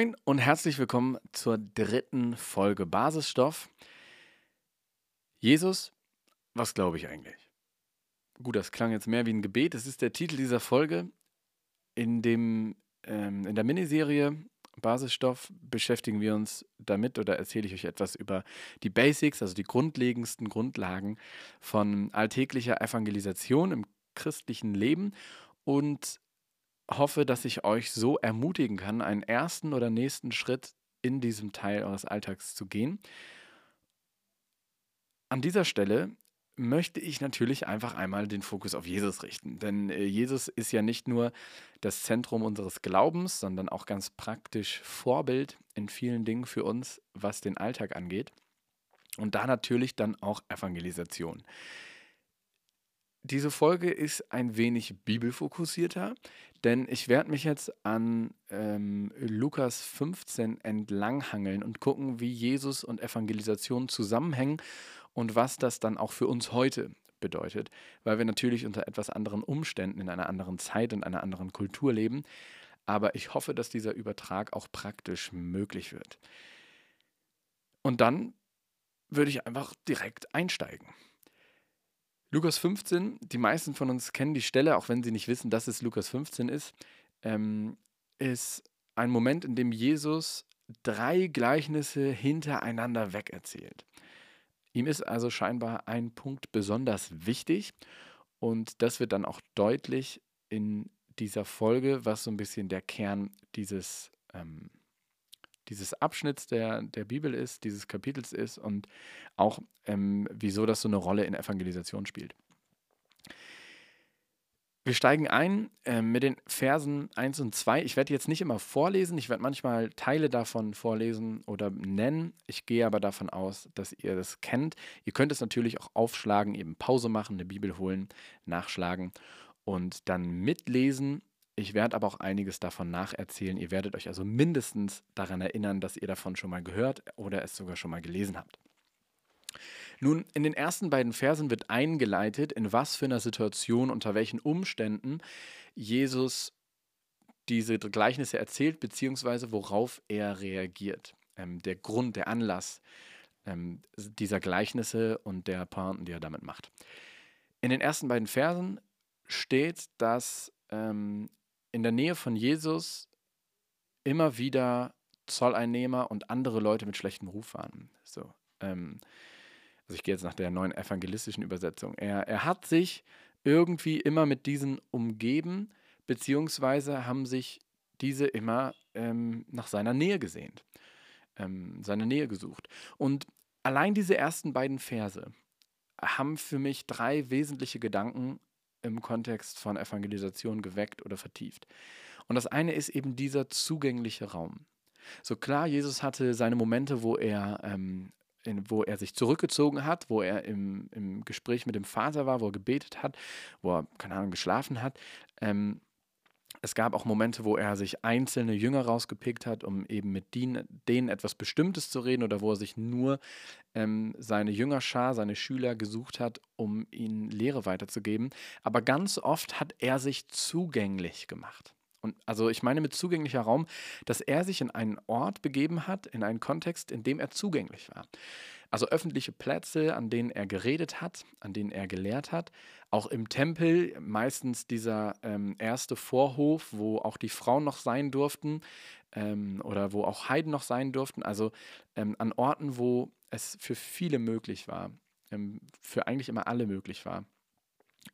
Moin und herzlich willkommen zur dritten Folge Basisstoff. Jesus, was glaube ich eigentlich? Gut, das klang jetzt mehr wie ein Gebet. Es ist der Titel dieser Folge. In, dem, ähm, in der Miniserie Basisstoff beschäftigen wir uns damit oder erzähle ich euch etwas über die Basics, also die grundlegendsten Grundlagen von alltäglicher Evangelisation im christlichen Leben und hoffe, dass ich euch so ermutigen kann, einen ersten oder nächsten Schritt in diesem Teil eures Alltags zu gehen. An dieser Stelle möchte ich natürlich einfach einmal den Fokus auf Jesus richten. Denn äh, Jesus ist ja nicht nur das Zentrum unseres Glaubens, sondern auch ganz praktisch Vorbild in vielen Dingen für uns, was den Alltag angeht. Und da natürlich dann auch Evangelisation. Diese Folge ist ein wenig bibelfokussierter, denn ich werde mich jetzt an ähm, Lukas 15 entlanghangeln und gucken, wie Jesus und Evangelisation zusammenhängen und was das dann auch für uns heute bedeutet, weil wir natürlich unter etwas anderen Umständen in einer anderen Zeit und einer anderen Kultur leben. Aber ich hoffe, dass dieser Übertrag auch praktisch möglich wird. Und dann würde ich einfach direkt einsteigen. Lukas 15, die meisten von uns kennen die Stelle, auch wenn sie nicht wissen, dass es Lukas 15 ist, ähm, ist ein Moment, in dem Jesus drei Gleichnisse hintereinander wegerzählt. Ihm ist also scheinbar ein Punkt besonders wichtig und das wird dann auch deutlich in dieser Folge, was so ein bisschen der Kern dieses ähm, dieses Abschnitts der, der Bibel ist, dieses Kapitels ist und auch ähm, wieso das so eine Rolle in Evangelisation spielt. Wir steigen ein äh, mit den Versen 1 und 2. Ich werde jetzt nicht immer vorlesen, ich werde manchmal Teile davon vorlesen oder nennen. Ich gehe aber davon aus, dass ihr das kennt. Ihr könnt es natürlich auch aufschlagen, eben Pause machen, eine Bibel holen, nachschlagen und dann mitlesen ich werde aber auch einiges davon nacherzählen. Ihr werdet euch also mindestens daran erinnern, dass ihr davon schon mal gehört oder es sogar schon mal gelesen habt. Nun, in den ersten beiden Versen wird eingeleitet, in was für einer Situation, unter welchen Umständen Jesus diese Gleichnisse erzählt, beziehungsweise worauf er reagiert. Ähm, der Grund, der Anlass ähm, dieser Gleichnisse und der Pointen, die er damit macht. In den ersten beiden Versen steht, dass ähm, in der Nähe von Jesus immer wieder Zolleinnehmer und andere Leute mit schlechtem Ruf waren. So, ähm, also ich gehe jetzt nach der neuen evangelistischen Übersetzung. Er, er hat sich irgendwie immer mit diesen umgeben, beziehungsweise haben sich diese immer ähm, nach seiner Nähe gesehnt, ähm, seine Nähe gesucht. Und allein diese ersten beiden Verse haben für mich drei wesentliche Gedanken im Kontext von Evangelisation geweckt oder vertieft. Und das eine ist eben dieser zugängliche Raum. So klar, Jesus hatte seine Momente, wo er, ähm, in, wo er sich zurückgezogen hat, wo er im, im Gespräch mit dem Vater war, wo er gebetet hat, wo er, keine Ahnung, geschlafen hat. Ähm, es gab auch Momente, wo er sich einzelne Jünger rausgepickt hat, um eben mit denen, etwas Bestimmtes zu reden oder wo er sich nur ähm, seine Jüngerschar, seine Schüler gesucht hat, um ihnen Lehre weiterzugeben. Aber ganz oft hat er sich zugänglich gemacht. Und also ich meine mit zugänglicher Raum, dass er sich in einen Ort begeben hat, in einen Kontext, in dem er zugänglich war. Also öffentliche Plätze, an denen er geredet hat, an denen er gelehrt hat. Auch im Tempel, meistens dieser ähm, erste Vorhof, wo auch die Frauen noch sein durften ähm, oder wo auch Heiden noch sein durften. Also ähm, an Orten, wo es für viele möglich war, ähm, für eigentlich immer alle möglich war,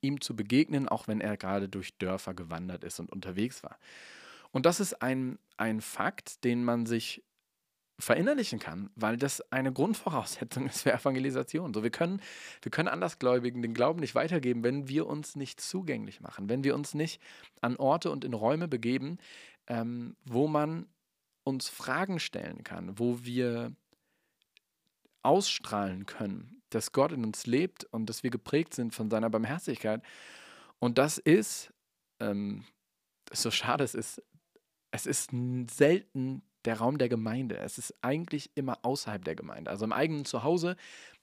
ihm zu begegnen, auch wenn er gerade durch Dörfer gewandert ist und unterwegs war. Und das ist ein, ein Fakt, den man sich verinnerlichen kann, weil das eine Grundvoraussetzung ist für Evangelisation. So, wir, können, wir können Andersgläubigen den Glauben nicht weitergeben, wenn wir uns nicht zugänglich machen, wenn wir uns nicht an Orte und in Räume begeben, ähm, wo man uns Fragen stellen kann, wo wir ausstrahlen können, dass Gott in uns lebt und dass wir geprägt sind von seiner Barmherzigkeit. Und das ist, ähm, so schade es ist, es ist selten der Raum der Gemeinde. Es ist eigentlich immer außerhalb der Gemeinde, also im eigenen Zuhause,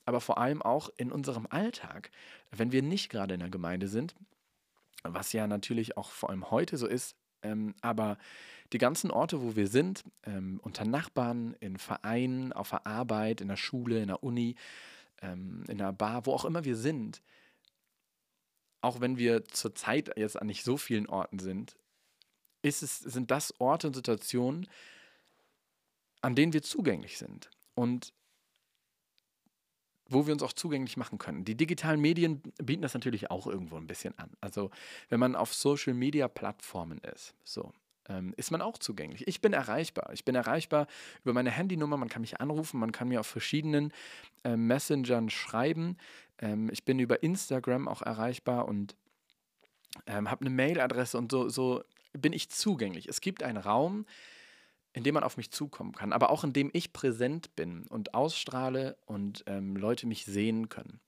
aber vor allem auch in unserem Alltag, wenn wir nicht gerade in der Gemeinde sind, was ja natürlich auch vor allem heute so ist, Ähm, aber die ganzen Orte, wo wir sind, ähm, unter Nachbarn, in Vereinen, auf der Arbeit, in der Schule, in der Uni, ähm, in der Bar, wo auch immer wir sind, auch wenn wir zurzeit jetzt an nicht so vielen Orten sind, ist es, sind das Orte und Situationen, an denen wir zugänglich sind und wo wir uns auch zugänglich machen können. Die digitalen Medien bieten das natürlich auch irgendwo ein bisschen an. Also wenn man auf Social-Media-Plattformen ist, so, ähm, ist man auch zugänglich. Ich bin erreichbar. Ich bin erreichbar über meine Handynummer. Man kann mich anrufen, man kann mir auf verschiedenen äh, Messengern schreiben. Ähm, ich bin über Instagram auch erreichbar und ähm, habe eine Mailadresse und so, so bin ich zugänglich. Es gibt einen Raum, in dem man auf mich zukommen kann, aber auch in dem ich präsent bin und ausstrahle und ähm, Leute mich sehen können.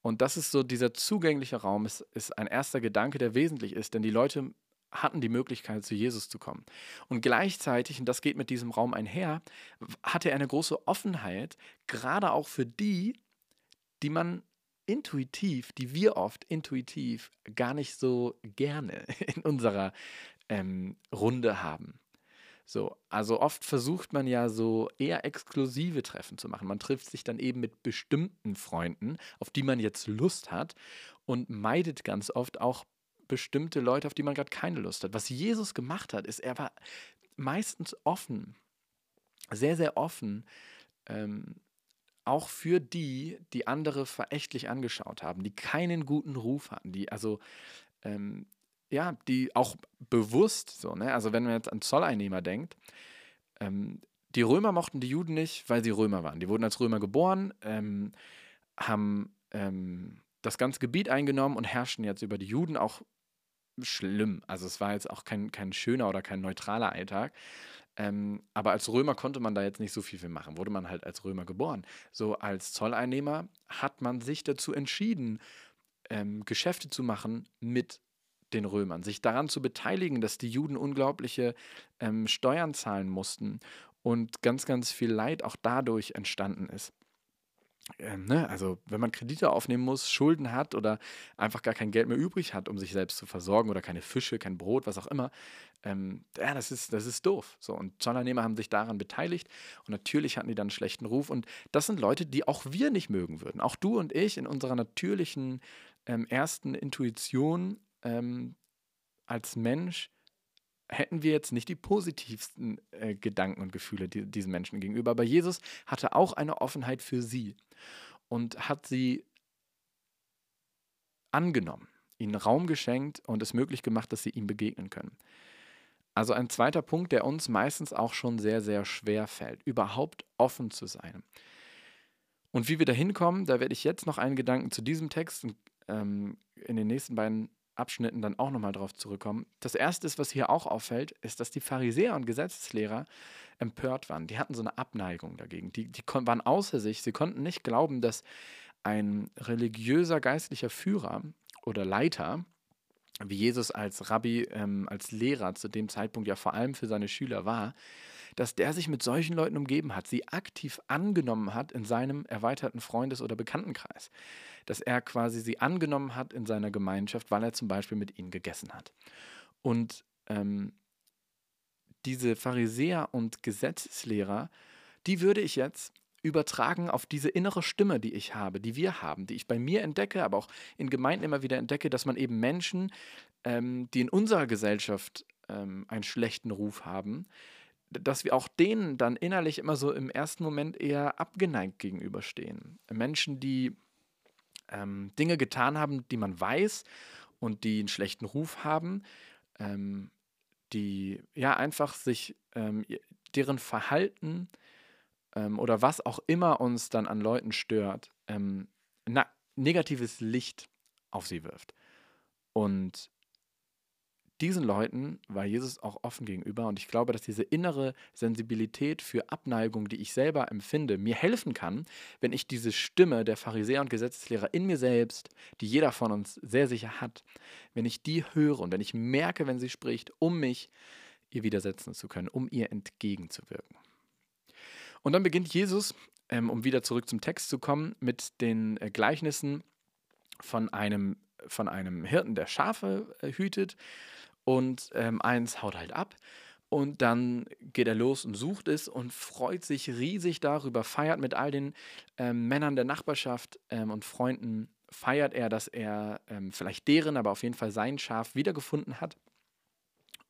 Und das ist so, dieser zugängliche Raum ist, ist ein erster Gedanke, der wesentlich ist, denn die Leute hatten die Möglichkeit, zu Jesus zu kommen. Und gleichzeitig, und das geht mit diesem Raum einher, hatte er eine große Offenheit, gerade auch für die, die man intuitiv, die wir oft intuitiv gar nicht so gerne in unserer ähm, Runde haben. So, also oft versucht man ja so eher exklusive Treffen zu machen. Man trifft sich dann eben mit bestimmten Freunden, auf die man jetzt Lust hat und meidet ganz oft auch bestimmte Leute, auf die man gerade keine Lust hat. Was Jesus gemacht hat, ist, er war meistens offen, sehr, sehr offen, ähm, auch für die, die andere verächtlich angeschaut haben, die keinen guten Ruf hatten, die also ähm, ja, die auch bewusst so, ne? Also wenn man jetzt an Zolleinnehmer denkt, ähm, die Römer mochten die Juden nicht, weil sie Römer waren. Die wurden als Römer geboren, ähm, haben ähm, das ganze Gebiet eingenommen und herrschten jetzt über die Juden auch schlimm. Also es war jetzt auch kein, kein schöner oder kein neutraler Alltag. Ähm, aber als Römer konnte man da jetzt nicht so viel für machen. Wurde man halt als Römer geboren. So als Zolleinnehmer hat man sich dazu entschieden, ähm, Geschäfte zu machen mit den Römern, sich daran zu beteiligen, dass die Juden unglaubliche ähm, Steuern zahlen mussten und ganz, ganz viel Leid auch dadurch entstanden ist. Ähm, ne? Also wenn man Kredite aufnehmen muss, Schulden hat oder einfach gar kein Geld mehr übrig hat, um sich selbst zu versorgen oder keine Fische, kein Brot, was auch immer, ähm, ja, das ist, das ist doof. So, und Zollernehmer haben sich daran beteiligt und natürlich hatten die dann einen schlechten Ruf. Und das sind Leute, die auch wir nicht mögen würden. Auch du und ich in unserer natürlichen ähm, ersten Intuition ähm, als Mensch hätten wir jetzt nicht die positivsten äh, Gedanken und Gefühle die, diesen Menschen gegenüber. Aber Jesus hatte auch eine Offenheit für sie und hat sie angenommen, ihnen Raum geschenkt und es möglich gemacht, dass sie ihm begegnen können. Also ein zweiter Punkt, der uns meistens auch schon sehr, sehr schwer fällt, überhaupt offen zu sein. Und wie wir da hinkommen, da werde ich jetzt noch einen Gedanken zu diesem Text ähm, in den nächsten beiden Abschnitten dann auch nochmal drauf zurückkommen. Das erste, was hier auch auffällt, ist, dass die Pharisäer und Gesetzeslehrer empört waren. Die hatten so eine Abneigung dagegen. Die, die waren außer sich. Sie konnten nicht glauben, dass ein religiöser geistlicher Führer oder Leiter, wie Jesus als Rabbi, ähm, als Lehrer zu dem Zeitpunkt ja vor allem für seine Schüler war, dass der sich mit solchen Leuten umgeben hat, sie aktiv angenommen hat in seinem erweiterten Freundes- oder Bekanntenkreis. Dass er quasi sie angenommen hat in seiner Gemeinschaft, weil er zum Beispiel mit ihnen gegessen hat. Und ähm, diese Pharisäer und Gesetzeslehrer, die würde ich jetzt übertragen auf diese innere Stimme, die ich habe, die wir haben, die ich bei mir entdecke, aber auch in Gemeinden immer wieder entdecke, dass man eben Menschen, ähm, die in unserer Gesellschaft ähm, einen schlechten Ruf haben, dass wir auch denen dann innerlich immer so im ersten Moment eher abgeneigt gegenüberstehen. Menschen, die ähm, Dinge getan haben, die man weiß und die einen schlechten Ruf haben, ähm, die ja einfach sich ähm, deren Verhalten ähm, oder was auch immer uns dann an Leuten stört, ähm, na, negatives Licht auf sie wirft. Und diesen Leuten war Jesus auch offen gegenüber und ich glaube, dass diese innere Sensibilität für Abneigung, die ich selber empfinde, mir helfen kann, wenn ich diese Stimme der Pharisäer und Gesetzeslehrer in mir selbst, die jeder von uns sehr sicher hat, wenn ich die höre und wenn ich merke, wenn sie spricht, um mich ihr widersetzen zu können, um ihr entgegenzuwirken. Und dann beginnt Jesus, ähm, um wieder zurück zum Text zu kommen, mit den äh, Gleichnissen von einem, von einem Hirten, der Schafe äh, hütet und ähm, eins haut halt ab. Und dann geht er los und sucht es und freut sich riesig darüber, feiert mit all den ähm, Männern der Nachbarschaft ähm, und Freunden, feiert er, dass er ähm, vielleicht deren, aber auf jeden Fall sein Schaf wiedergefunden hat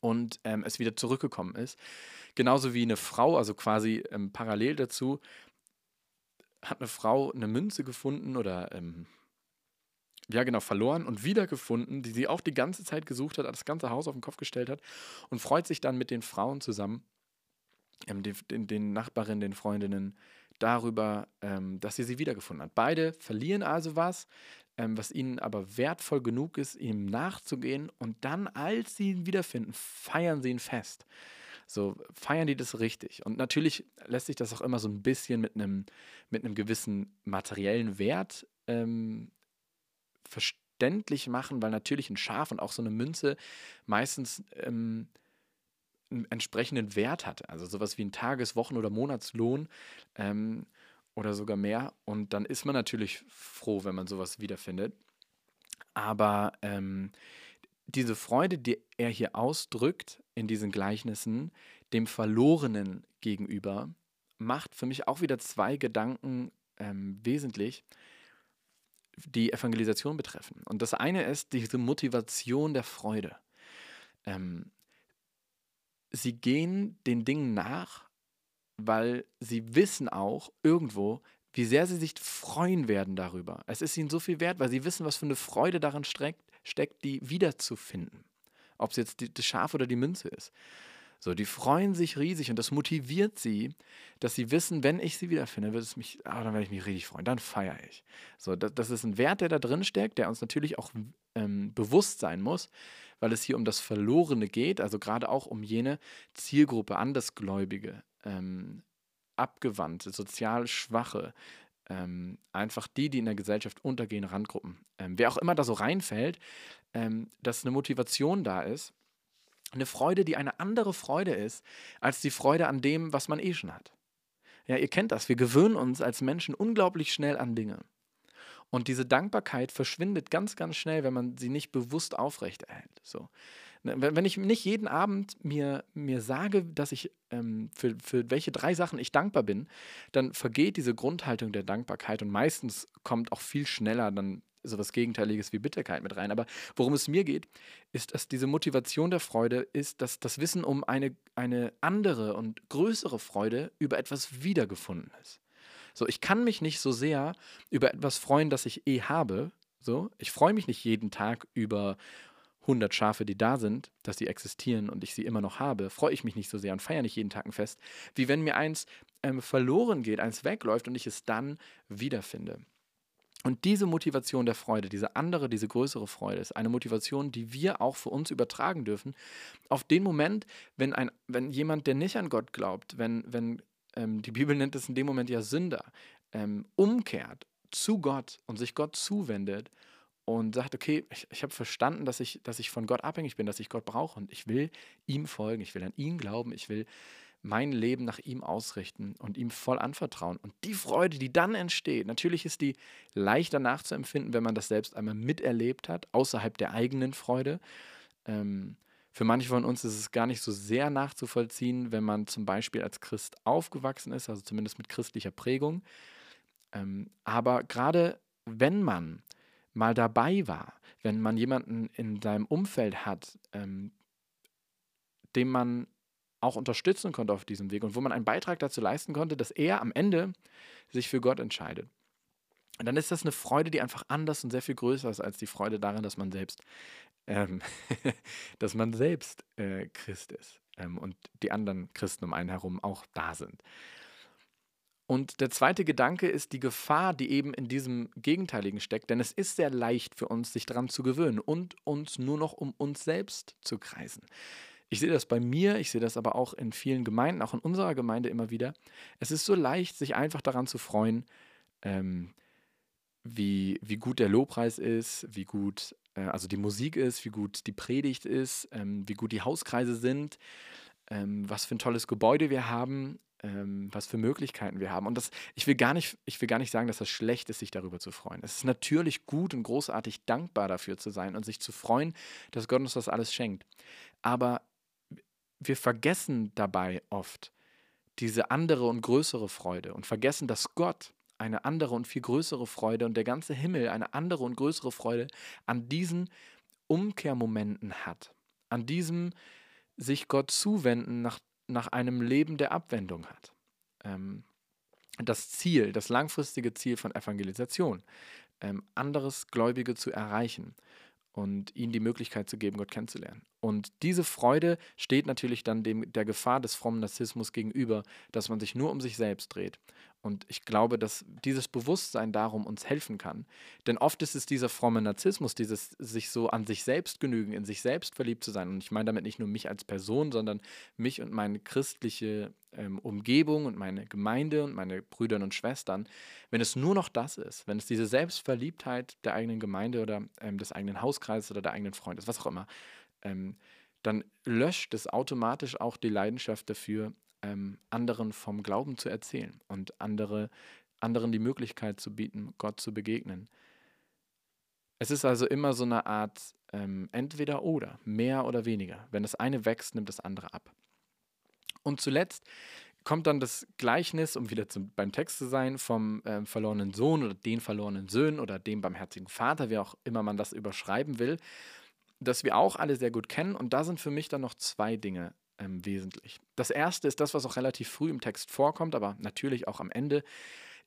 und ähm, es wieder zurückgekommen ist. Genauso wie eine Frau, also quasi ähm, parallel dazu, hat eine Frau eine Münze gefunden oder ähm, ja genau, verloren und wiedergefunden, die sie auch die ganze Zeit gesucht hat, das ganze Haus auf den Kopf gestellt hat und freut sich dann mit den Frauen zusammen, ähm, den, den, Nachbarinnen, den Freundinnen, darüber, ähm, dass sie sie wiedergefunden hat. Beide verlieren also was, ähm, was ihnen aber wertvoll genug ist, ihm nachzugehen und dann, als sie ihn wiederfinden, feiern sie ihn fest. So feiern die das richtig. Und natürlich lässt sich das auch immer so ein bisschen mit einem mit gewissen materiellen Wert ähm, verständlich machen, weil natürlich ein Schaf und auch so eine Münze meistens ähm, einen entsprechenden Wert hat. Also sowas wie ein Tages-, Wochen- oder Monatslohn ähm, oder sogar mehr. Und dann ist man natürlich froh, wenn man sowas wiederfindet. Aber ähm, diese Freude, die er hier ausdrückt in diesen Gleichnissen, dem Verlorenen gegenüber, macht für mich auch wieder zwei Gedanken ähm, wesentlich die Evangelisation betreffen. Und das eine ist diese Motivation der Freude. Ähm, sie gehen den Dingen nach, weil sie wissen auch irgendwo, wie sehr sie sich freuen werden darüber. Es ist ihnen so viel wert, weil sie wissen, was für eine Freude daran steckt, steckt die wiederzufinden. Ob es jetzt die, das Schaf oder die Münze ist. So, die freuen sich riesig und das motiviert sie, dass sie wissen, wenn ich sie wiederfinde, wird es mich, ah, dann werde ich mich richtig freuen, dann feiere ich. So, das, das, ist ein Wert, der da drin steckt, der uns natürlich auch ähm, bewusst sein muss, weil es hier um das Verlorene geht, also gerade auch um jene Zielgruppe, Andersgläubige, ähm, Abgewandte, sozial Schwache, ähm, einfach die, die in der Gesellschaft untergehen, Randgruppen. Ähm, wer auch immer da so reinfällt, ähm, dass eine Motivation da ist, eine Freude, die eine andere Freude ist, als die Freude an dem, was man eh schon hat. Ja, ihr kennt das. Wir gewöhnen uns als Menschen unglaublich schnell an Dinge. Und diese Dankbarkeit verschwindet ganz, ganz schnell, wenn man sie nicht bewusst aufrechterhält. So. Ne, wenn ich nicht jeden Abend mir, mir sage, dass ich ähm, für, für welche drei Sachen ich dankbar bin, dann vergeht diese Grundhaltung der Dankbarkeit und meistens kommt auch viel schneller dann sowas Gegenteiliges wie Bitterkeit mit rein. Aber worum es mir geht, ist, dass diese Motivation der Freude ist, dass das Wissen um eine, eine andere und größere Freude über etwas wiedergefunden ist. So, ich kann mich nicht so sehr über etwas freuen, das ich eh habe. So, ich freue mich nicht jeden Tag über 100 Schafe, die da sind, dass sie existieren und ich sie immer noch habe, freue ich mich nicht so sehr und feiere nicht jeden Tag ein Fest, wie wenn mir eins ähm, verloren geht, eins wegläuft und ich es dann wiederfinde. Und diese Motivation der Freude, diese andere, diese größere Freude, ist eine Motivation, die wir auch für uns übertragen dürfen. Auf den Moment, wenn, ein, wenn jemand, der nicht an Gott glaubt, wenn, wenn ähm, die Bibel nennt es in dem Moment ja Sünder, ähm, umkehrt zu Gott und sich Gott zuwendet und sagt, okay, ich, ich habe verstanden, dass ich, dass ich von Gott abhängig bin, dass ich Gott brauche und ich will ihm folgen, ich will an ihn glauben, ich will mein Leben nach ihm ausrichten und ihm voll anvertrauen. Und die Freude, die dann entsteht, natürlich ist die leichter nachzuempfinden, wenn man das selbst einmal miterlebt hat, außerhalb der eigenen Freude. Ähm, für manche von uns ist es gar nicht so sehr nachzuvollziehen, wenn man zum Beispiel als Christ aufgewachsen ist, also zumindest mit christlicher Prägung. Ähm, aber gerade wenn man mal dabei war, wenn man jemanden in seinem Umfeld hat, ähm, dem man auch unterstützen konnte auf diesem Weg und wo man einen Beitrag dazu leisten konnte, dass er am Ende sich für Gott entscheidet. Und dann ist das eine Freude, die einfach anders und sehr viel größer ist als die Freude darin, dass man selbst, ähm, dass man selbst äh, Christ ist ähm, und die anderen Christen um einen herum auch da sind. Und der zweite Gedanke ist die Gefahr, die eben in diesem Gegenteiligen steckt. Denn es ist sehr leicht für uns, sich daran zu gewöhnen und uns nur noch um uns selbst zu kreisen. Ich sehe das bei mir, ich sehe das aber auch in vielen Gemeinden, auch in unserer Gemeinde immer wieder. Es ist so leicht, sich einfach daran zu freuen, ähm, wie, wie gut der Lobpreis ist, wie gut äh, also die Musik ist, wie gut die Predigt ist, ähm, wie gut die Hauskreise sind, ähm, was für ein tolles Gebäude wir haben. ähm, was für Möglichkeiten wir haben. Und das, ich will gar nicht, ich will gar nicht sagen, dass das schlecht ist, sich darüber zu freuen. Es ist natürlich gut und großartig dankbar dafür zu sein und sich zu freuen, dass Gott uns das alles schenkt. Aber wir vergessen dabei oft diese andere und größere Freude und vergessen, dass Gott eine andere und viel größere Freude und der ganze Himmel eine andere und größere Freude an diesen Umkehrmomenten hat, an diesem sich Gott zuwenden nach, nach einem Leben der Abwendung hat. Ähm, das Ziel, das langfristige Ziel von Evangelisation, ähm, anderes Gläubige zu erreichen und ihnen die Möglichkeit zu geben, Gott kennenzulernen. Und diese Freude steht natürlich dann dem, der Gefahr des frommen Narzissmus gegenüber, dass man sich nur um sich selbst dreht. Und ich glaube, dass dieses Bewusstsein darum uns helfen kann. Denn oft ist es dieser fromme Narzissmus, dieses sich so an sich selbst genügen, in sich selbst verliebt zu sein. Und ich meine damit nicht nur mich als Person, sondern mich und meine christliche ähm, Umgebung und meine Gemeinde und meine Brüder und Schwestern. Wenn es nur noch das ist, wenn es diese Selbstverliebtheit der eigenen Gemeinde oder ähm, des eigenen Hauskreises oder der eigenen Freunde ist, was auch immer, ähm, dann löscht es automatisch auch die Leidenschaft dafür, ähm, anderen vom Glauben zu erzählen und andere, anderen die Möglichkeit zu bieten, Gott zu begegnen. Es ist also immer so eine Art ähm, entweder oder, mehr oder weniger. Wenn das eine wächst, nimmt das andere ab. Und zuletzt kommt dann das Gleichnis, um wieder zum, beim Text zu sein, vom äh, verlorenen Sohn oder den verlorenen Söhnen oder dem barmherzigen Vater, wie auch immer man das überschreiben will, das wir auch alle sehr gut kennen. Und da sind für mich dann noch zwei Dinge ähm, wesentlich. Das erste ist das, was auch relativ früh im Text vorkommt, aber natürlich auch am Ende,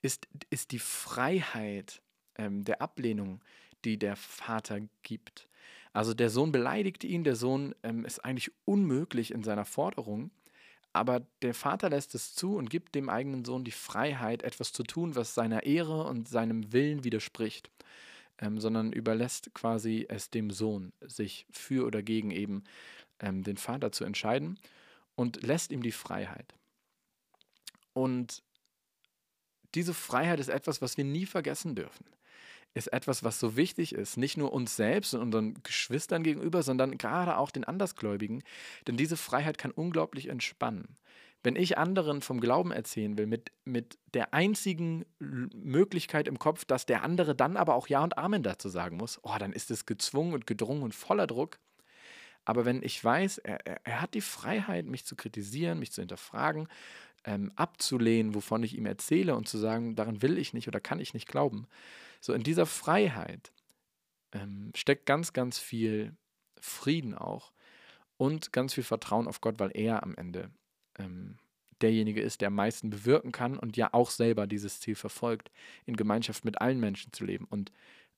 ist, ist die Freiheit ähm, der Ablehnung, die der Vater gibt. Also der Sohn beleidigt ihn, der Sohn ähm, ist eigentlich unmöglich in seiner Forderung, aber der Vater lässt es zu und gibt dem eigenen Sohn die Freiheit, etwas zu tun, was seiner Ehre und seinem Willen widerspricht, ähm, sondern überlässt quasi es dem Sohn, sich für oder gegen eben ähm, den Vater zu entscheiden und lässt ihm die Freiheit. Und diese Freiheit ist etwas, was wir nie vergessen dürfen. Ist etwas, was so wichtig ist, nicht nur uns selbst und unseren Geschwistern gegenüber, sondern gerade auch den Andersgläubigen. Denn diese Freiheit kann unglaublich entspannen. Wenn ich anderen vom Glauben erzählen will, mit, mit der einzigen Möglichkeit im Kopf, dass der andere dann aber auch Ja und Amen dazu sagen muss, oh, dann ist es gezwungen und gedrungen und voller Druck. Aber wenn ich weiß, er, er, hat die Freiheit, mich zu kritisieren, mich zu hinterfragen, ähm, abzulehnen, wovon ich ihm erzähle und zu sagen, daran will ich nicht oder kann ich nicht glauben. So in dieser Freiheit ähm, steckt ganz, ganz viel Frieden auch und ganz viel Vertrauen auf Gott, weil er am Ende ähm, derjenige ist, der am meisten bewirken kann und ja auch selber dieses Ziel verfolgt, in Gemeinschaft mit allen Menschen zu leben. Und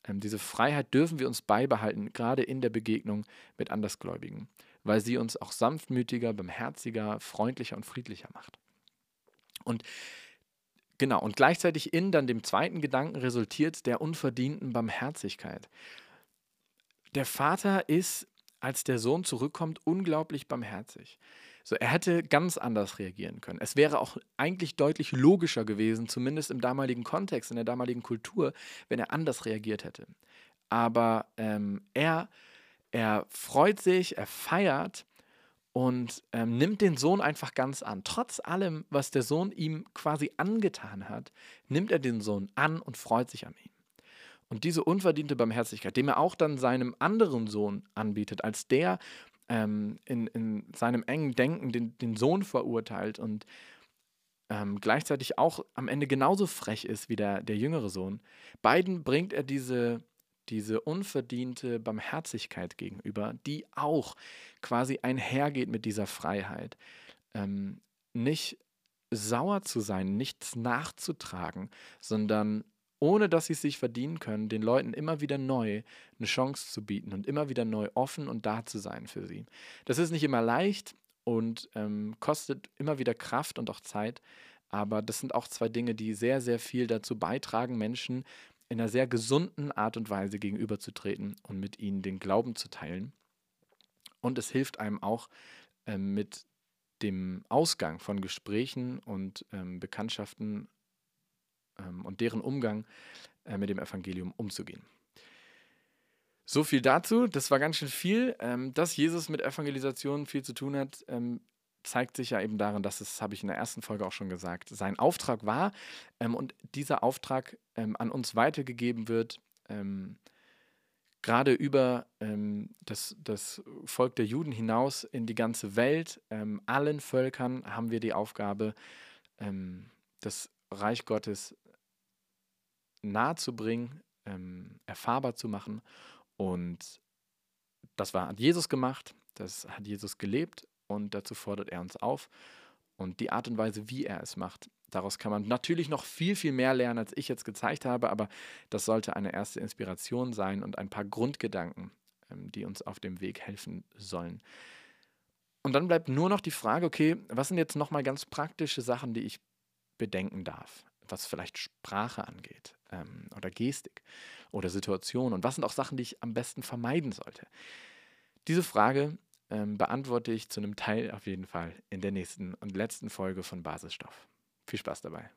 ähm, diese Freiheit dürfen wir uns beibehalten, gerade in der Begegnung mit Andersgläubigen, weil sie uns auch sanftmütiger, barmherziger, freundlicher und friedlicher macht. Und genau, und gleichzeitig in dann dem zweiten Gedanken resultiert der unverdienten Barmherzigkeit. Der Vater ist, als der Sohn zurückkommt, unglaublich barmherzig. So, er hätte ganz anders reagieren können. Es wäre auch eigentlich deutlich logischer gewesen, zumindest im damaligen Kontext, in der damaligen Kultur, wenn er anders reagiert hätte. Aber ähm, er, er freut sich, er feiert und ähm, nimmt den Sohn einfach ganz an. Trotz allem, was der Sohn ihm quasi angetan hat, nimmt er den Sohn an und freut sich an ihm. Und diese unverdiente Barmherzigkeit, dem er auch dann seinem anderen Sohn anbietet, als der ähm, in, in seinem engen Denken den, den Sohn verurteilt und ähm, gleichzeitig auch am Ende genauso frech ist wie der, der jüngere Sohn. Beiden bringt er diese, diese unverdiente Barmherzigkeit gegenüber, die auch quasi einhergeht mit dieser Freiheit. Ähm, nicht sauer zu sein, nichts nachzutragen, sondern ohne dass sie es sich verdienen können, den Leuten immer wieder neu eine Chance zu bieten und immer wieder neu offen und da zu sein für sie. Das ist nicht immer leicht und ähm, kostet immer wieder Kraft und auch Zeit, aber das sind auch zwei Dinge, die sehr, sehr viel dazu beitragen, Menschen in einer sehr gesunden Art und Weise gegenüberzutreten und mit ihnen den Glauben zu teilen. Und es hilft einem auch ähm, mit dem Ausgang von Gesprächen und ähm, Bekanntschaften ähm, und deren Umgang äh, mit dem Evangelium umzugehen. So viel dazu. Das war ganz schön viel. Ähm, dass Jesus mit Evangelisation viel zu tun hat, ähm, zeigt sich ja eben darin, dass es, habe ich in der ersten Folge auch schon gesagt, sein Auftrag war ähm, und dieser Auftrag ähm, an uns weitergegeben wird, ähm, gerade über ähm, das, das Volk der Juden hinaus in die ganze Welt. Allen Völkern haben wir die Aufgabe, das Reich Gottes nahezubringen, erfahrbar zu machen. Und das war, hat Jesus gemacht, das hat Jesus gelebt und dazu fordert er uns auf. Und die Art und Weise, wie er es macht, daraus kann man natürlich noch viel, viel mehr lernen, als ich jetzt gezeigt habe, aber das sollte eine erste Inspiration sein und ein paar Grundgedanken, ähm, die uns auf dem Weg helfen sollen. Und dann bleibt nur noch die Frage, okay, was sind jetzt nochmal ganz praktische Sachen, die ich bedenken darf, was vielleicht Sprache angeht ähm, oder Gestik oder Situation und was sind auch Sachen, die ich am besten vermeiden sollte. Diese Frage ähm, beantworte ich zu einem Teil auf jeden Fall in der nächsten und letzten Folge von Basisstoff. Viel Spaß dabei.